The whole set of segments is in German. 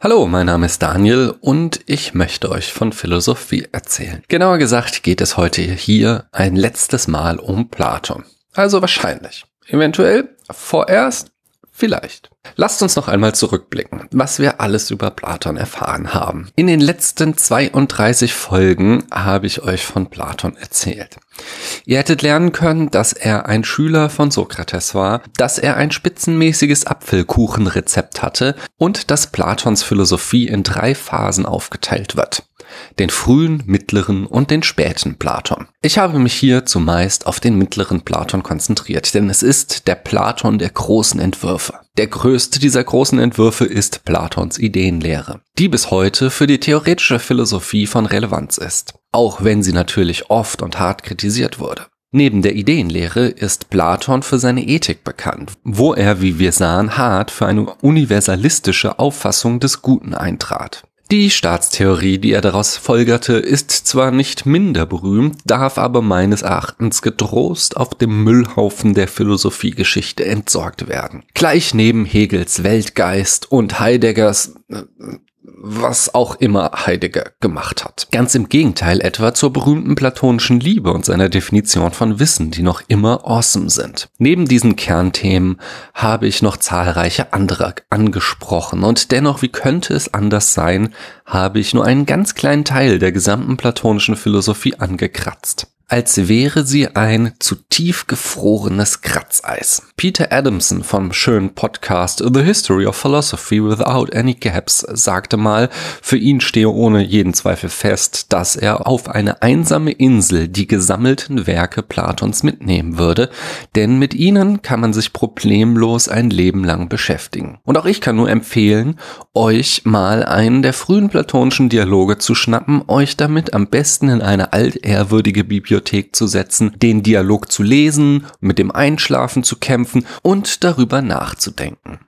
Hallo, mein Name ist Daniel und ich möchte euch von Philosophie erzählen. Genauer gesagt geht es heute hier ein letztes Mal um Platon. Also wahrscheinlich. Eventuell vorerst Vielleicht. Lasst uns noch einmal zurückblicken, was wir alles über Platon erfahren haben. In den letzten 32 Folgen habe ich euch von Platon erzählt. Ihr hättet lernen können, dass er ein Schüler von Sokrates war, dass er ein spitzenmäßiges Apfelkuchenrezept hatte und dass Platons Philosophie in drei Phasen aufgeteilt wird den frühen, mittleren und den späten Platon. Ich habe mich hier zumeist auf den mittleren Platon konzentriert, denn es ist der Platon der großen Entwürfe. Der größte dieser großen Entwürfe ist Platons Ideenlehre, die bis heute für die theoretische Philosophie von Relevanz ist, auch wenn sie natürlich oft und hart kritisiert wurde. Neben der Ideenlehre ist Platon für seine Ethik bekannt, wo er, wie wir sahen, hart für eine universalistische Auffassung des Guten eintrat. Die Staatstheorie, die er daraus folgerte, ist zwar nicht minder berühmt, darf aber meines Erachtens getrost auf dem Müllhaufen der Philosophiegeschichte entsorgt werden. Gleich neben Hegels Weltgeist und Heideggers äh, was auch immer Heidegger gemacht hat. Ganz im Gegenteil etwa zur berühmten platonischen Liebe und seiner Definition von Wissen, die noch immer awesome sind. Neben diesen Kernthemen habe ich noch zahlreiche andere angesprochen und dennoch, wie könnte es anders sein, habe ich nur einen ganz kleinen Teil der gesamten platonischen Philosophie angekratzt als wäre sie ein zu tief gefrorenes Kratzeis. Peter Adamson vom schönen Podcast The History of Philosophy Without Any Gaps sagte mal, für ihn stehe ohne jeden Zweifel fest, dass er auf eine einsame Insel die gesammelten Werke Platons mitnehmen würde, denn mit ihnen kann man sich problemlos ein Leben lang beschäftigen. Und auch ich kann nur empfehlen, euch mal einen der frühen platonischen Dialoge zu schnappen, euch damit am besten in eine altehrwürdige Bibliothek Bibliothek zu setzen, den Dialog zu lesen, mit dem Einschlafen zu kämpfen und darüber nachzudenken.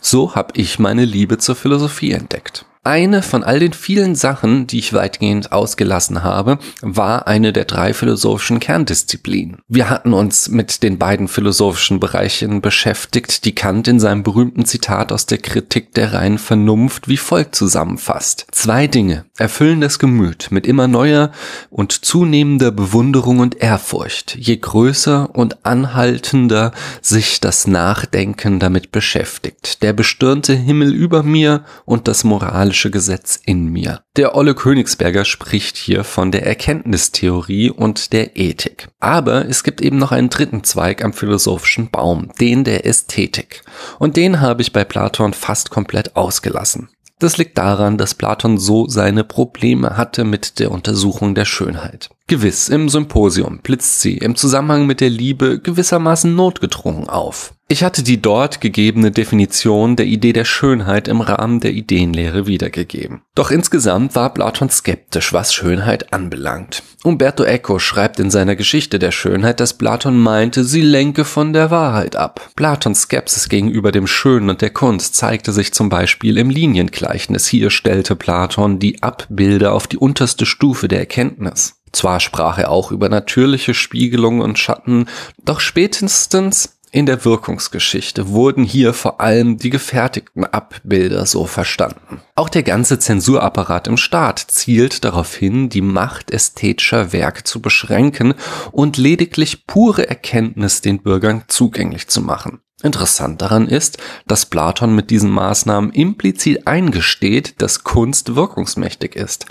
So habe ich meine Liebe zur Philosophie entdeckt. Eine von all den vielen Sachen, die ich weitgehend ausgelassen habe, war eine der drei philosophischen Kerndisziplinen. Wir hatten uns mit den beiden philosophischen Bereichen beschäftigt, die Kant in seinem berühmten Zitat aus der Kritik der reinen Vernunft wie folgt zusammenfasst. Zwei Dinge erfüllen das Gemüt mit immer neuer und zunehmender Bewunderung und Ehrfurcht, je größer und anhaltender sich das Nachdenken damit beschäftigt. Der bestürnte Himmel über mir und das Moral moralische Gesetz in mir. Der Olle Königsberger spricht hier von der Erkenntnistheorie und der Ethik. Aber es gibt eben noch einen dritten Zweig am philosophischen Baum, den der Ästhetik. Und den habe ich bei Platon fast komplett ausgelassen. Das liegt daran, dass Platon so seine Probleme hatte mit der Untersuchung der Schönheit. Gewiss, im Symposium blitzt sie im Zusammenhang mit der Liebe gewissermaßen notgedrungen auf. Ich hatte die dort gegebene Definition der Idee der Schönheit im Rahmen der Ideenlehre wiedergegeben. Doch insgesamt war Platon skeptisch, was Schönheit anbelangt. Umberto Eco schreibt in seiner Geschichte der Schönheit, dass Platon meinte, sie lenke von der Wahrheit ab. Platons Skepsis gegenüber dem Schönen und der Kunst zeigte sich zum Beispiel im Liniengleichnis. Hier stellte Platon die Abbilder auf die unterste Stufe der Erkenntnis. Zwar sprach er auch über natürliche Spiegelungen und Schatten, doch spätestens in der Wirkungsgeschichte wurden hier vor allem die gefertigten Abbilder so verstanden. Auch der ganze Zensurapparat im Staat zielt darauf hin, die Macht ästhetischer Werke zu beschränken und lediglich pure Erkenntnis den Bürgern zugänglich zu machen. Interessant daran ist, dass Platon mit diesen Maßnahmen implizit eingesteht, dass Kunst wirkungsmächtig ist,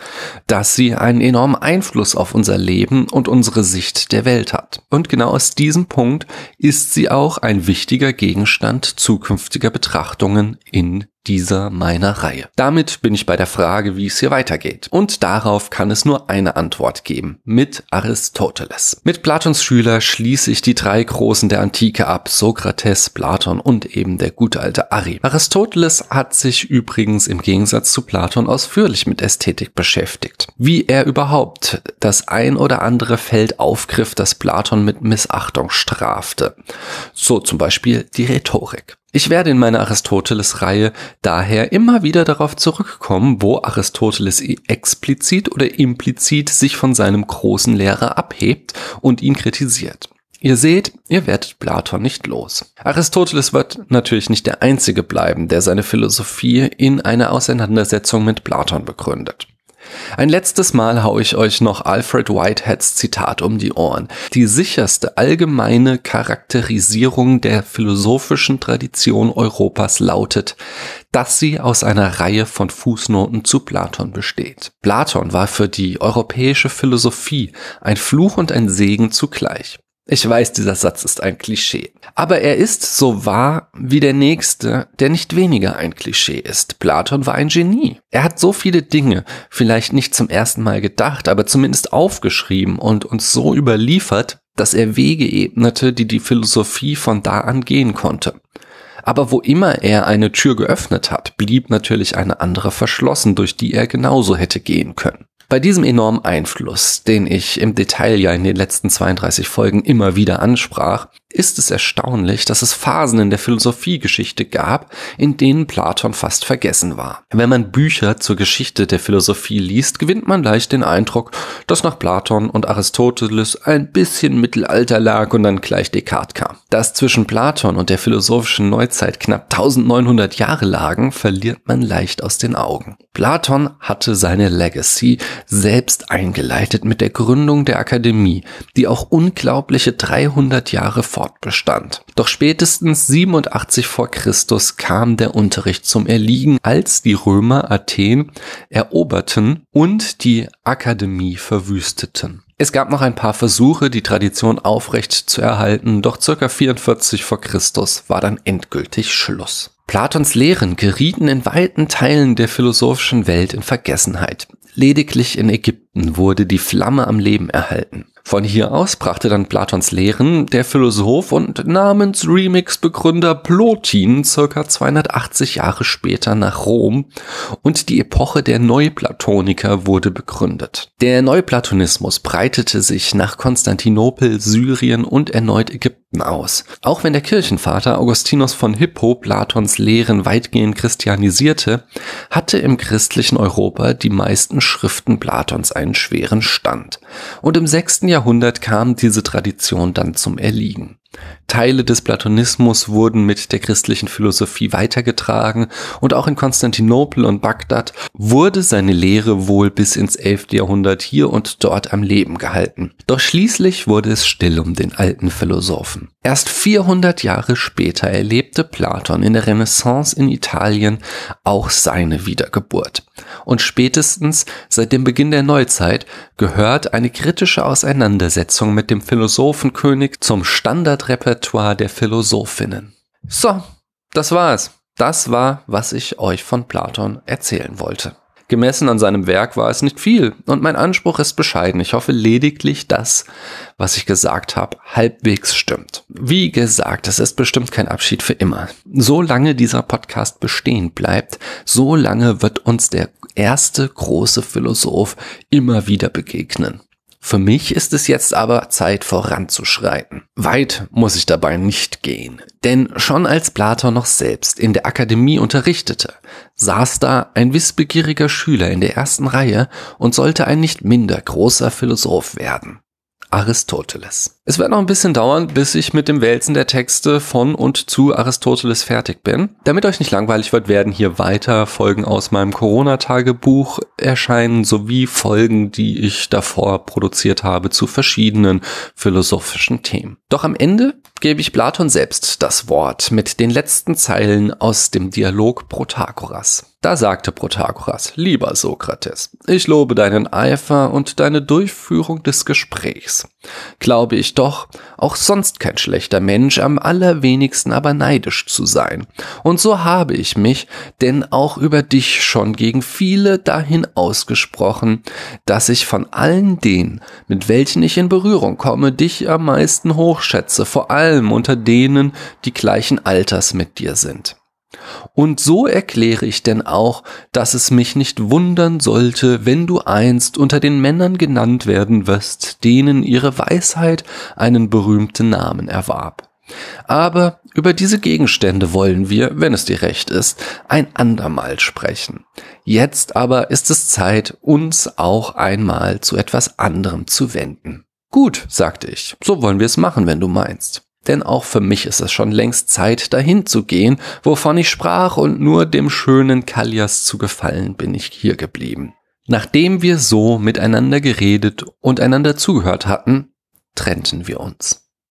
dass sie einen enormen Einfluss auf unser Leben und unsere Sicht der Welt hat. Und genau aus diesem Punkt ist sie auch ein wichtiger Gegenstand zukünftiger Betrachtungen in dieser meiner Reihe. Damit bin ich bei der Frage, wie es hier weitergeht. Und darauf kann es nur eine Antwort geben. Mit Aristoteles. Mit Platons Schüler schließe ich die drei Großen der Antike ab. Sokrates, Platon und eben der gute alte Ari. Aristoteles hat sich übrigens im Gegensatz zu Platon ausführlich mit Ästhetik beschäftigt. Wie er überhaupt das ein oder andere Feld aufgriff, das Platon mit Missachtung strafte. So zum Beispiel die Rhetorik. Ich werde in meiner Aristoteles-Reihe daher immer wieder darauf zurückkommen, wo Aristoteles explizit oder implizit sich von seinem großen Lehrer abhebt und ihn kritisiert. Ihr seht, ihr werdet Platon nicht los. Aristoteles wird natürlich nicht der Einzige bleiben, der seine Philosophie in einer Auseinandersetzung mit Platon begründet. Ein letztes Mal hau ich euch noch Alfred Whiteheads Zitat um die Ohren. Die sicherste allgemeine Charakterisierung der philosophischen Tradition Europas lautet, dass sie aus einer Reihe von Fußnoten zu Platon besteht. Platon war für die europäische Philosophie ein Fluch und ein Segen zugleich. Ich weiß, dieser Satz ist ein Klischee. Aber er ist so wahr wie der nächste, der nicht weniger ein Klischee ist. Platon war ein Genie. Er hat so viele Dinge, vielleicht nicht zum ersten Mal gedacht, aber zumindest aufgeschrieben und uns so überliefert, dass er Wege ebnete, die die Philosophie von da an gehen konnte. Aber wo immer er eine Tür geöffnet hat, blieb natürlich eine andere verschlossen, durch die er genauso hätte gehen können. Bei diesem enormen Einfluss, den ich im Detail ja in den letzten 32 Folgen immer wieder ansprach, ist es erstaunlich, dass es Phasen in der Philosophiegeschichte gab, in denen Platon fast vergessen war. Wenn man Bücher zur Geschichte der Philosophie liest, gewinnt man leicht den Eindruck, dass nach Platon und Aristoteles ein bisschen Mittelalter lag und dann gleich Descartes kam. Dass zwischen Platon und der philosophischen Neuzeit knapp 1900 Jahre lagen, verliert man leicht aus den Augen. Platon hatte seine Legacy selbst eingeleitet mit der Gründung der Akademie, die auch unglaubliche 300 Jahre fortbestand. Doch spätestens 87 vor Christus kam der Unterricht zum Erliegen, als die Römer Athen eroberten und die Akademie verwüsteten. Es gab noch ein paar Versuche, die Tradition aufrecht zu erhalten, doch circa 44 vor Christus war dann endgültig Schluss. Platons Lehren gerieten in weiten Teilen der philosophischen Welt in Vergessenheit. Lediglich in Ägypten wurde die Flamme am Leben erhalten. Von hier aus brachte dann Platons Lehren der Philosoph und Namens-Remix-Begründer Plotin circa 280 Jahre später nach Rom und die Epoche der Neuplatoniker wurde begründet. Der Neuplatonismus breitete sich nach Konstantinopel, Syrien und erneut Ägypten aus. Auch wenn der Kirchenvater Augustinus von Hippo Platons Lehren weitgehend christianisierte, hatte im christlichen Europa die meisten Schriften Platons einen schweren Stand. Und im 6. Jahrhundert kam diese Tradition dann zum Erliegen. Teile des Platonismus wurden mit der christlichen Philosophie weitergetragen und auch in Konstantinopel und Bagdad wurde seine Lehre wohl bis ins 11. Jahrhundert hier und dort am Leben gehalten. Doch schließlich wurde es still um den alten Philosophen. Erst 400 Jahre später erlebte Platon in der Renaissance in Italien auch seine Wiedergeburt. Und spätestens seit dem Beginn der Neuzeit gehört eine kritische Auseinandersetzung mit dem Philosophenkönig zum Standardrepertoire der Philosophinnen. So, das war's. Das war, was ich euch von Platon erzählen wollte. Gemessen an seinem Werk war es nicht viel und mein Anspruch ist bescheiden. Ich hoffe lediglich, dass, was ich gesagt habe, halbwegs stimmt. Wie gesagt, es ist bestimmt kein Abschied für immer. Solange dieser Podcast bestehen bleibt, so lange wird uns der erste große Philosoph immer wieder begegnen. Für mich ist es jetzt aber Zeit voranzuschreiten. Weit muss ich dabei nicht gehen, denn schon als Platon noch selbst in der Akademie unterrichtete, saß da ein wissbegieriger Schüler in der ersten Reihe und sollte ein nicht minder großer Philosoph werden. Aristoteles. Es wird noch ein bisschen dauern, bis ich mit dem Wälzen der Texte von und zu Aristoteles fertig bin. Damit euch nicht langweilig wird, werden hier weiter Folgen aus meinem Corona-Tagebuch erscheinen, sowie Folgen, die ich davor produziert habe zu verschiedenen philosophischen Themen. Doch am Ende gebe ich Platon selbst das Wort mit den letzten Zeilen aus dem Dialog Protagoras. Da sagte Protagoras, lieber Sokrates, ich lobe deinen Eifer und deine Durchführung des Gesprächs. Glaube ich doch, auch sonst kein schlechter Mensch, am allerwenigsten aber neidisch zu sein. Und so habe ich mich denn auch über dich schon gegen viele dahin ausgesprochen, dass ich von allen denen, mit welchen ich in Berührung komme, dich am meisten hochschätze, vor allem unter denen, die gleichen Alters mit dir sind. Und so erkläre ich denn auch, dass es mich nicht wundern sollte, wenn du einst unter den Männern genannt werden wirst, denen ihre Weisheit einen berühmten Namen erwarb. Aber über diese Gegenstände wollen wir, wenn es dir recht ist, ein andermal sprechen. Jetzt aber ist es Zeit, uns auch einmal zu etwas anderem zu wenden. Gut, sagte ich, so wollen wir es machen, wenn du meinst. Denn auch für mich ist es schon längst Zeit, dahin zu gehen, wovon ich sprach, und nur dem schönen Kallias zu gefallen bin ich hier geblieben. Nachdem wir so miteinander geredet und einander zugehört hatten, trennten wir uns.